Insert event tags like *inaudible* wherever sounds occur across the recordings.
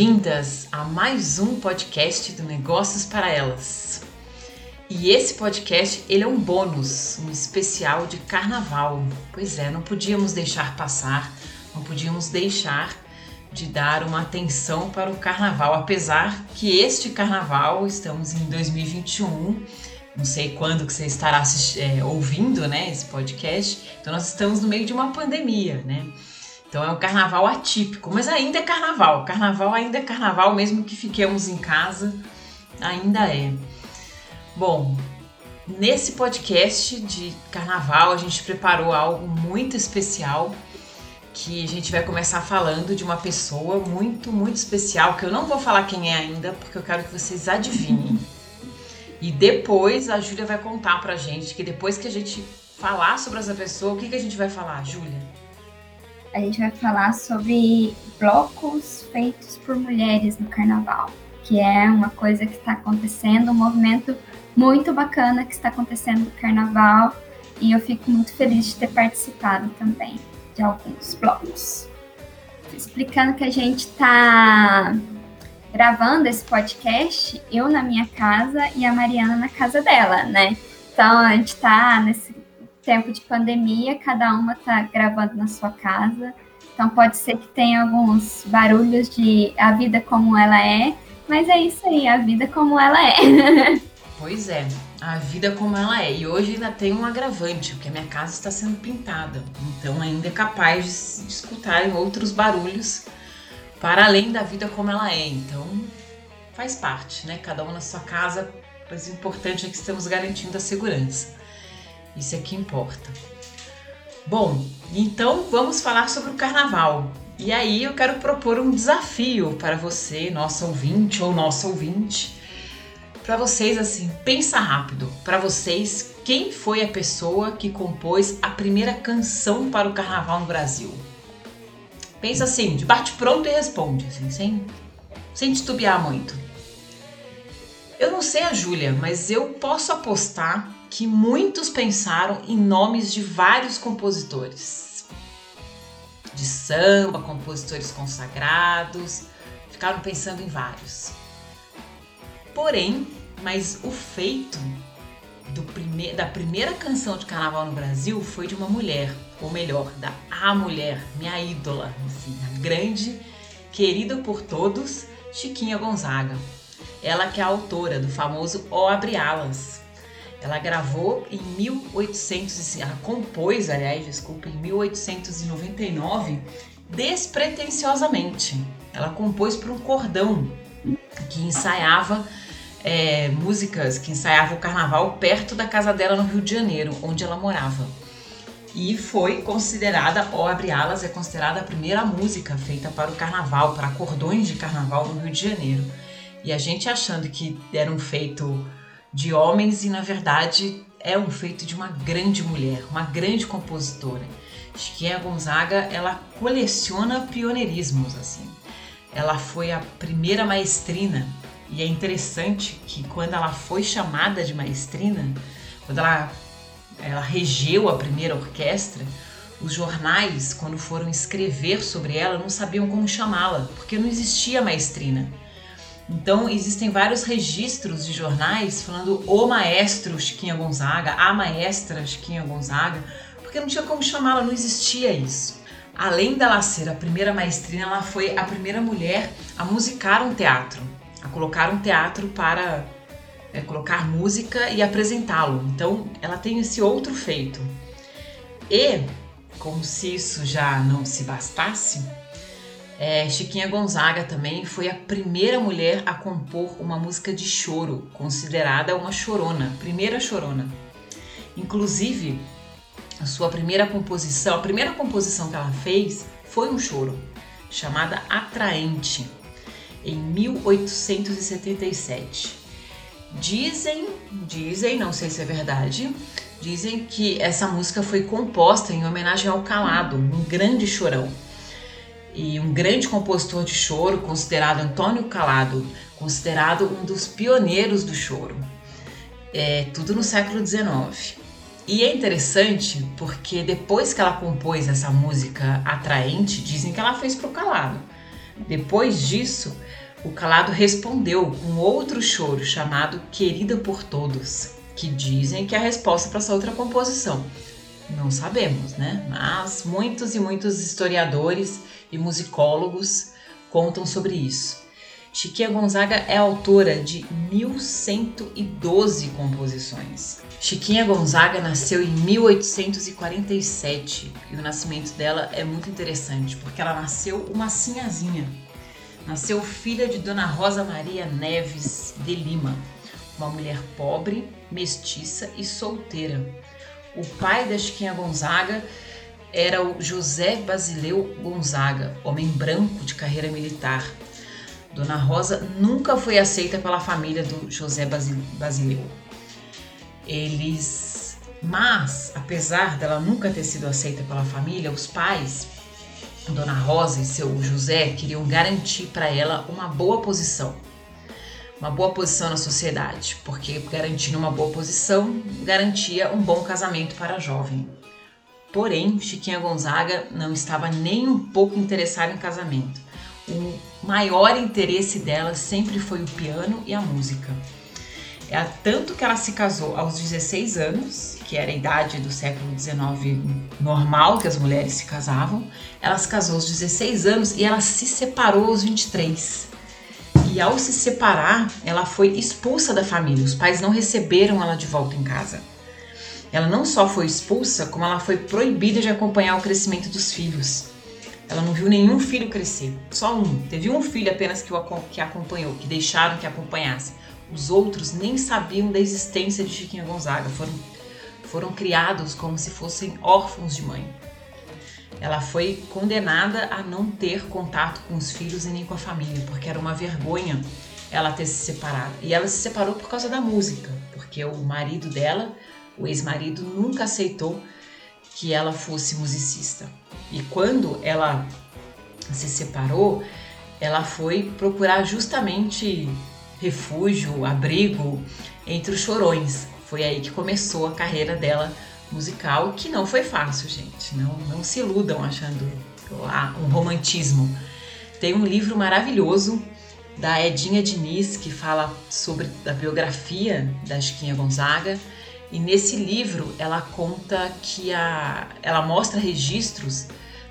Bem-vindas a mais um podcast do Negócios para Elas. E esse podcast, ele é um bônus, um especial de carnaval. Pois é, não podíamos deixar passar, não podíamos deixar de dar uma atenção para o carnaval, apesar que este carnaval, estamos em 2021, não sei quando que você estará é, ouvindo, né, esse podcast. Então nós estamos no meio de uma pandemia, né? Então é um carnaval atípico, mas ainda é carnaval. Carnaval ainda é carnaval, mesmo que fiquemos em casa, ainda é. Bom, nesse podcast de carnaval a gente preparou algo muito especial que a gente vai começar falando de uma pessoa muito, muito especial, que eu não vou falar quem é ainda, porque eu quero que vocês adivinhem. E depois a Júlia vai contar pra gente que depois que a gente falar sobre essa pessoa, o que, que a gente vai falar, Júlia? A gente vai falar sobre blocos feitos por mulheres no carnaval, que é uma coisa que está acontecendo, um movimento muito bacana que está acontecendo no carnaval, e eu fico muito feliz de ter participado também de alguns blocos. Explicando que a gente está gravando esse podcast, eu na minha casa e a Mariana na casa dela, né? Então a gente tá nesse tempo de pandemia, cada uma tá gravando na sua casa. Então pode ser que tenha alguns barulhos de a vida como ela é, mas é isso aí, a vida como ela é. *laughs* Pois é, a vida como ela é. E hoje ainda tem um agravante, porque a minha casa está sendo pintada. Então ainda é capaz de, de escutarem outros barulhos para além da vida como ela é. Então, faz parte, né? Cada um na sua casa, mas o importante é que estamos garantindo a segurança. Isso é que importa. Bom, então vamos falar sobre o carnaval. E aí eu quero propor um desafio para você, nosso ouvinte ou nosso ouvinte, para vocês assim, pensa rápido. Para vocês, quem foi a pessoa que compôs a primeira canção para o carnaval no Brasil? Pensa assim, de bate pronto e responde, assim, sem, sem titubear muito. Eu não sei a Júlia, mas eu posso apostar que muitos pensaram em nomes de vários compositores. De samba, compositores consagrados, ficaram pensando em vários. Porém, mas o feito prime da primeira canção de carnaval no Brasil foi de uma mulher, ou melhor, da a mulher, minha ídola, assim, a grande, querida por todos, Chiquinha Gonzaga. Ela que é a autora do famoso O Abre Alas. Ela gravou em 1800, ela compôs, aliás, desculpa, em 1899, despretensiosamente. Ela compôs para um cordão que ensaiava é, músicas que ensaiavam o carnaval perto da casa dela no Rio de Janeiro, onde ela morava. E foi considerada, ou abre alas, é considerada a primeira música feita para o carnaval, para cordões de carnaval no Rio de Janeiro. E a gente achando que era um feito de homens e na verdade é um feito de uma grande mulher, uma grande compositora. Chiquinha Gonzaga, ela coleciona pioneirismos assim. Ela foi a primeira maestrina e é interessante que quando ela foi chamada de maestrina, quando ela, ela regeu a primeira orquestra, os jornais, quando foram escrever sobre ela, não sabiam como chamá-la, porque não existia maestrina. Então, existem vários registros de jornais falando o maestro Chiquinha Gonzaga, a maestra Chiquinha Gonzaga, porque não tinha como chamá-la, não existia isso. Além dela ser a primeira maestrina, ela foi a primeira mulher a musicar um teatro a colocar um teatro para é, colocar música e apresentá-lo. Então, ela tem esse outro feito. E, como se isso já não se bastasse, é, Chiquinha Gonzaga também foi a primeira mulher a compor uma música de choro, considerada uma chorona, primeira chorona. Inclusive, a sua primeira composição, a primeira composição que ela fez foi um choro, chamada Atraente em 1877. Dizem, dizem, não sei se é verdade, dizem que essa música foi composta em homenagem ao Calado, um grande chorão. E um grande compositor de choro, considerado Antônio Calado, considerado um dos pioneiros do choro. É tudo no século XIX. E é interessante porque depois que ela compôs essa música atraente, dizem que ela fez para o Calado. Depois disso, o calado respondeu com outro choro chamado Querida por Todos, que dizem que é a resposta para essa outra composição. Não sabemos, né? Mas muitos e muitos historiadores e musicólogos contam sobre isso. Chiquinha Gonzaga é autora de 1112 composições. Chiquinha Gonzaga nasceu em 1847 e o nascimento dela é muito interessante porque ela nasceu uma sinhazinha. Nasceu filha de Dona Rosa Maria Neves de Lima, uma mulher pobre, mestiça e solteira. O pai da Chiquinha Gonzaga era o José Basileu Gonzaga, homem branco de carreira militar, Dona Rosa nunca foi aceita pela família do José Basileu. Eles, mas apesar dela nunca ter sido aceita pela família, os pais, Dona Rosa e seu José, queriam garantir para ela uma boa posição, uma boa posição na sociedade, porque garantindo uma boa posição garantia um bom casamento para a jovem. Porém, Chiquinha Gonzaga não estava nem um pouco interessada em casamento o maior interesse dela sempre foi o piano e a música. É tanto que ela se casou aos 16 anos, que era a idade do século XIX normal que as mulheres se casavam. Ela se casou aos 16 anos e ela se separou aos 23. E ao se separar, ela foi expulsa da família. Os pais não receberam ela de volta em casa. Ela não só foi expulsa, como ela foi proibida de acompanhar o crescimento dos filhos. Ela não viu nenhum filho crescer, só um. Teve um filho apenas que, o, que acompanhou, que deixaram que acompanhasse. Os outros nem sabiam da existência de Chiquinha Gonzaga, foram, foram criados como se fossem órfãos de mãe. Ela foi condenada a não ter contato com os filhos e nem com a família, porque era uma vergonha ela ter se separado. E ela se separou por causa da música, porque o marido dela, o ex-marido, nunca aceitou que ela fosse musicista. E quando ela se separou, ela foi procurar justamente refúgio, abrigo entre os chorões. Foi aí que começou a carreira dela musical, que não foi fácil, gente. Não, não se iludam achando um romantismo. Tem um livro maravilhoso da Edinha Diniz que fala sobre a biografia da Chiquinha Gonzaga e nesse livro ela conta que a, ela mostra registros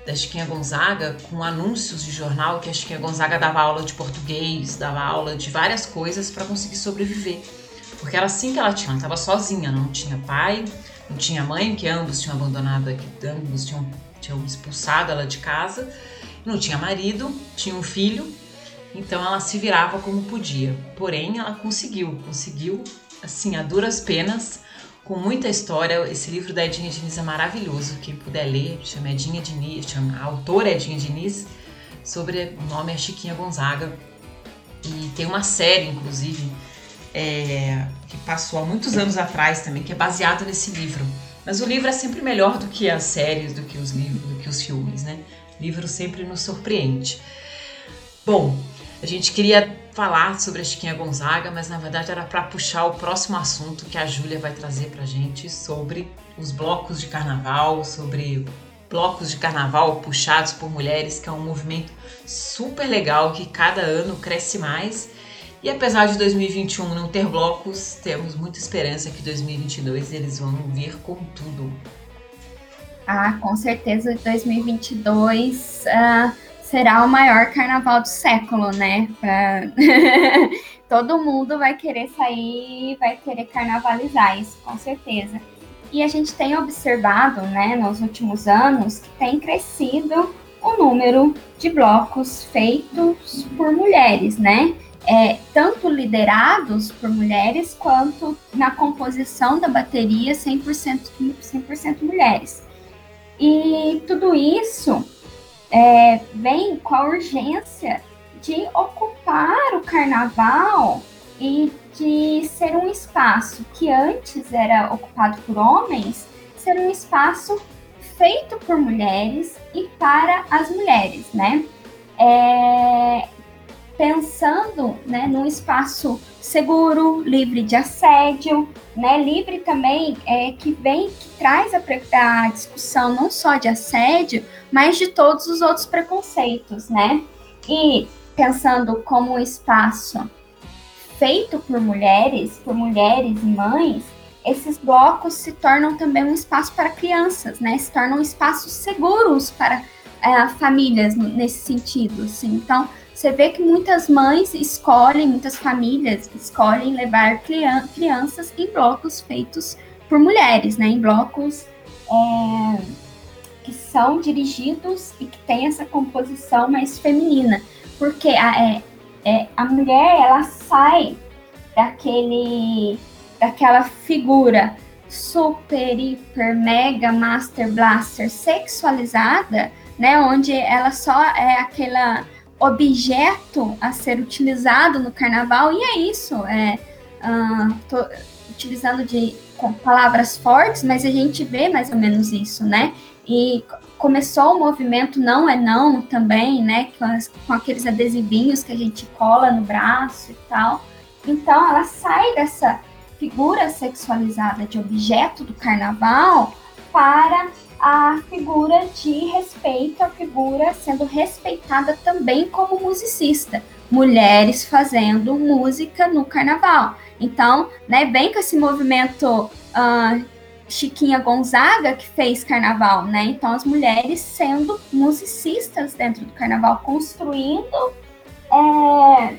da Chiquinha Gonzaga com anúncios de jornal que a Chiquinha Gonzaga dava aula de português, dava aula de várias coisas para conseguir sobreviver. Porque era assim que ela tinha, ela estava sozinha, não tinha pai, não tinha mãe, que ambos tinham abandonado, que ambos tinham, tinham expulsado ela de casa, não tinha marido, tinha um filho, então ela se virava como podia. Porém, ela conseguiu, conseguiu, assim, a duras penas, com muita história. Esse livro da Edinha Diniz é maravilhoso. Quem puder ler, chama Edinha Diniz, chama a autora Edinha Diniz, sobre o nome é Chiquinha Gonzaga. E tem uma série, inclusive, é, que passou há muitos anos atrás também, que é baseado nesse livro. Mas o livro é sempre melhor do que as séries, do que os livros, do que os filmes, né? O livro sempre nos surpreende. Bom, a gente queria falar sobre a Chiquinha Gonzaga, mas na verdade era para puxar o próximo assunto que a Júlia vai trazer para gente sobre os blocos de carnaval, sobre blocos de carnaval puxados por mulheres, que é um movimento super legal que cada ano cresce mais. E apesar de 2021 não ter blocos, temos muita esperança que 2022 eles vão vir com tudo. Ah, com certeza 2022 uh será o maior carnaval do século, né? Pra... *laughs* Todo mundo vai querer sair, vai querer carnavalizar isso, com certeza. E a gente tem observado, né, nos últimos anos, que tem crescido o número de blocos feitos por mulheres, né? É, tanto liderados por mulheres quanto na composição da bateria 100%, 100 mulheres. E tudo isso é, vem com a urgência de ocupar o carnaval e de ser um espaço que antes era ocupado por homens, ser um espaço feito por mulheres e para as mulheres, né? É, pensando né, num espaço seguro, livre de assédio, né, livre também é, que vem, que traz a, a discussão não só de assédio, mas de todos os outros preconceitos, né? E pensando como um espaço feito por mulheres, por mulheres e mães, esses blocos se tornam também um espaço para crianças, né? Se tornam espaços seguros para é, famílias nesse sentido. Assim. Então, você vê que muitas mães escolhem, muitas famílias escolhem levar crianças em blocos feitos por mulheres, né? Em blocos é, que são dirigidos e que têm essa composição mais feminina. Porque a, é, é, a mulher, ela sai daquele daquela figura super, hiper, mega, master, blaster sexualizada, né, onde ela só é aquela objeto a ser utilizado no carnaval, e é isso, é, uh, utilizando de palavras fortes, mas a gente vê mais ou menos isso, né, e começou o movimento Não é Não também, né, com, as, com aqueles adesivinhos que a gente cola no braço e tal, então ela sai dessa figura sexualizada de objeto do carnaval para a figura de respeito, a figura sendo respeitada também como musicista, mulheres fazendo música no carnaval. Então, né, bem com esse movimento uh, Chiquinha Gonzaga que fez carnaval, né? Então, as mulheres sendo musicistas dentro do carnaval, construindo é,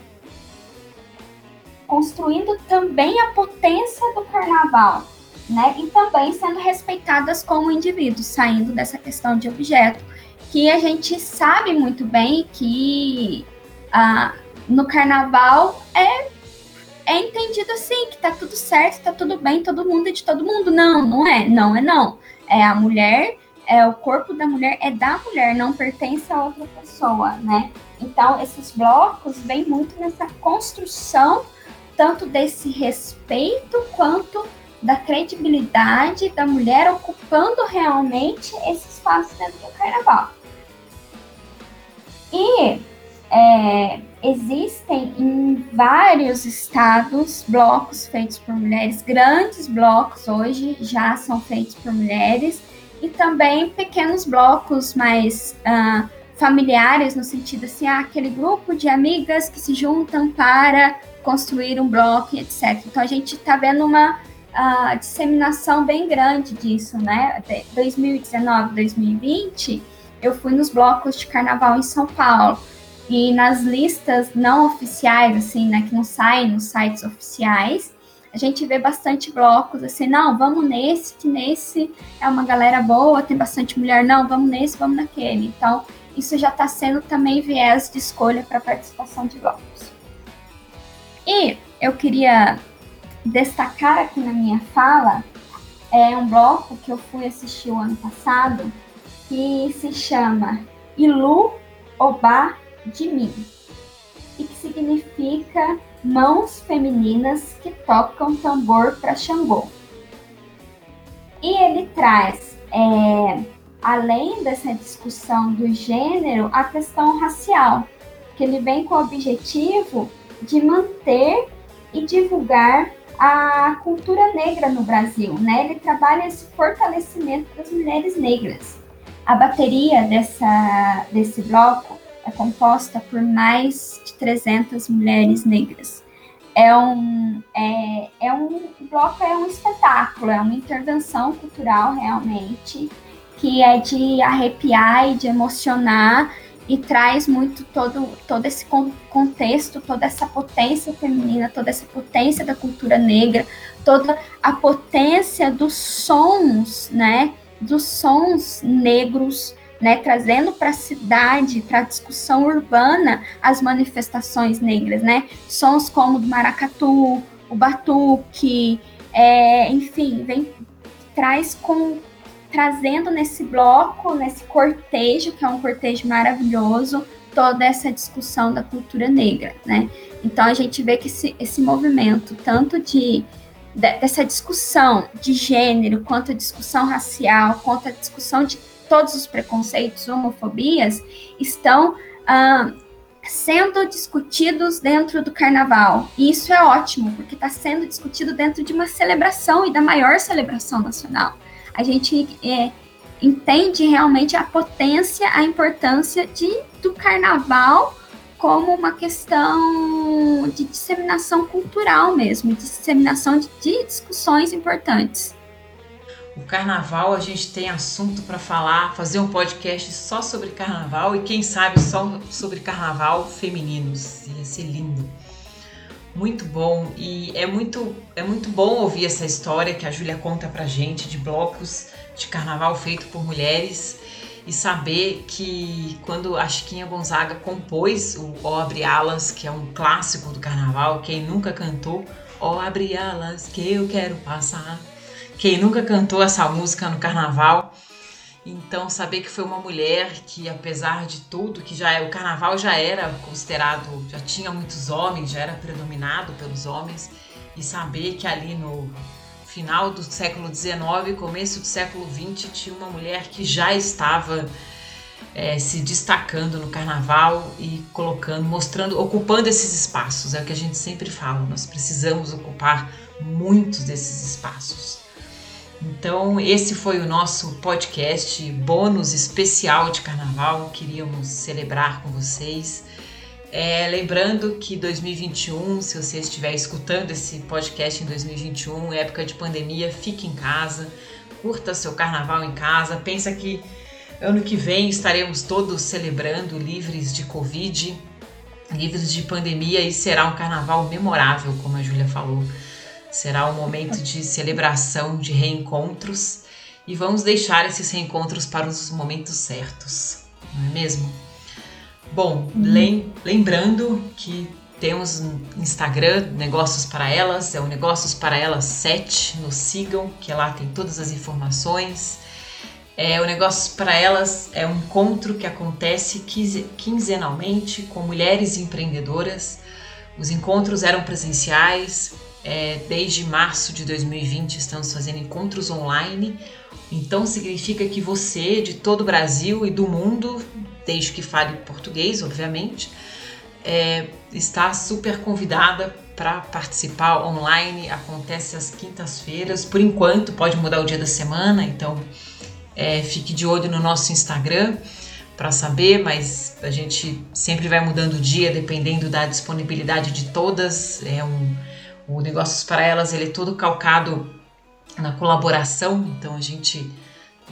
construindo também a potência do carnaval, né? E também sendo respeitadas como indivíduos, saindo dessa questão de objeto, que a gente sabe muito bem que ah, no carnaval é, é entendido assim, que tá tudo certo, tá tudo bem, todo mundo é de todo mundo. Não, não é, não é não. É a mulher, é o corpo da mulher, é da mulher, não pertence a outra pessoa, né? Então, esses blocos vêm muito nessa construção tanto desse respeito quanto da credibilidade da mulher ocupando realmente esse espaço dentro do carnaval. E é, existem em vários estados blocos feitos por mulheres, grandes blocos hoje já são feitos por mulheres, e também pequenos blocos mais uh, familiares, no sentido assim, ah, aquele grupo de amigas que se juntam para construir um bloco, etc. Então a gente está vendo uma uh, disseminação bem grande disso, né? 2019, 2020, eu fui nos blocos de carnaval em São Paulo e nas listas não oficiais, assim, né, que não saem nos sites oficiais, a gente vê bastante blocos assim, não, vamos nesse, que nesse é uma galera boa, tem bastante mulher, não, vamos nesse, vamos naquele. Então, isso já está sendo também viés de escolha para participação de blocos. E eu queria destacar aqui na minha fala é um bloco que eu fui assistir o ano passado que se chama Ilu Oba de mim e que significa mãos femininas que tocam tambor para Xangô. E ele traz, é, além dessa discussão do gênero, a questão racial, que ele vem com o objetivo de manter e divulgar a cultura negra no Brasil, né? Ele trabalha esse fortalecimento das mulheres negras. A bateria dessa, desse bloco é composta por mais de 300 mulheres negras. É um, é, é um o bloco é um espetáculo, é uma intervenção cultural realmente que é de arrepiar e de emocionar e traz muito todo, todo esse contexto, toda essa potência feminina, toda essa potência da cultura negra, toda a potência dos sons, né, dos sons negros, né, trazendo para a cidade, para a discussão urbana, as manifestações negras, né, sons como o maracatu, o batuque, é, enfim, vem traz com trazendo nesse bloco, nesse cortejo, que é um cortejo maravilhoso, toda essa discussão da cultura negra, né? Então a gente vê que esse, esse movimento, tanto de, de, dessa discussão de gênero, quanto a discussão racial, quanto a discussão de todos os preconceitos, homofobias, estão ah, sendo discutidos dentro do carnaval. E isso é ótimo, porque está sendo discutido dentro de uma celebração e da maior celebração nacional a gente é, entende realmente a potência, a importância de, do carnaval como uma questão de disseminação cultural mesmo, de disseminação de, de discussões importantes. O carnaval, a gente tem assunto para falar, fazer um podcast só sobre carnaval e quem sabe só sobre carnaval femininos. Ia ser lindo. Muito bom. E é muito é muito bom ouvir essa história que a Júlia conta pra gente de blocos de carnaval feito por mulheres e saber que quando a Chiquinha Gonzaga compôs o Ó Abre Alas, que é um clássico do carnaval, quem nunca cantou Ó Abre Alas que eu quero passar, quem nunca cantou essa música no carnaval, então saber que foi uma mulher que apesar de tudo, que já é o carnaval já era considerado, já tinha muitos homens, já era predominado pelos homens e saber que ali no final do século XIX, começo do século XX, tinha uma mulher que já estava é, se destacando no carnaval e colocando, mostrando, ocupando esses espaços. É o que a gente sempre fala, nós precisamos ocupar muitos desses espaços. Então, esse foi o nosso podcast bônus especial de carnaval. Queríamos celebrar com vocês. É, lembrando que 2021, se você estiver escutando esse podcast em 2021, época de pandemia, fique em casa, curta seu carnaval em casa. Pensa que ano que vem estaremos todos celebrando, livres de Covid, livres de pandemia e será um carnaval memorável, como a Júlia falou. Será um momento de celebração, de reencontros e vamos deixar esses reencontros para os momentos certos, não é mesmo? Bom, uhum. lembrando que temos Instagram, Negócios para Elas, é o Negócios para Elas 7, nos sigam, que lá tem todas as informações. É, o Negócios para Elas é um encontro que acontece quinzenalmente com mulheres empreendedoras. Os encontros eram presenciais, é, desde março de 2020 estamos fazendo encontros online. Então significa que você de todo o Brasil e do mundo desde que fale português, obviamente. É, está super convidada para participar online. Acontece às quintas-feiras. Por enquanto, pode mudar o dia da semana, então é, fique de olho no nosso Instagram para saber, mas a gente sempre vai mudando o dia dependendo da disponibilidade de todas. É um, o Negócios para Elas ele é todo calcado na colaboração, então a gente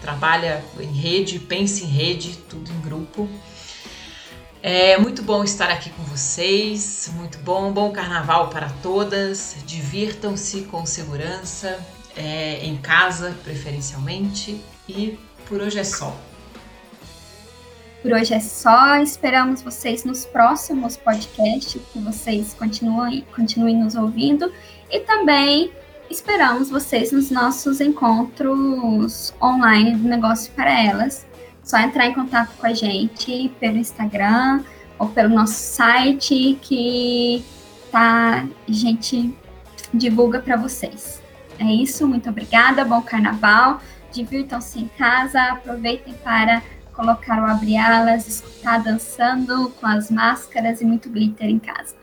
trabalha em rede, pensa em rede, tudo em grupo. É muito bom estar aqui com vocês, muito bom, bom carnaval para todas. Divirtam-se com segurança, é, em casa preferencialmente. E por hoje é só. Por hoje é só. Esperamos vocês nos próximos podcasts, que vocês continuem, continuem nos ouvindo e também esperamos vocês nos nossos encontros online do Negócio para Elas. Só entrar em contato com a gente pelo Instagram ou pelo nosso site que tá, a gente divulga para vocês. É isso, muito obrigada, bom carnaval, divirtam-se em casa, aproveitem para colocar o abre-alas, escutar dançando com as máscaras e muito glitter em casa.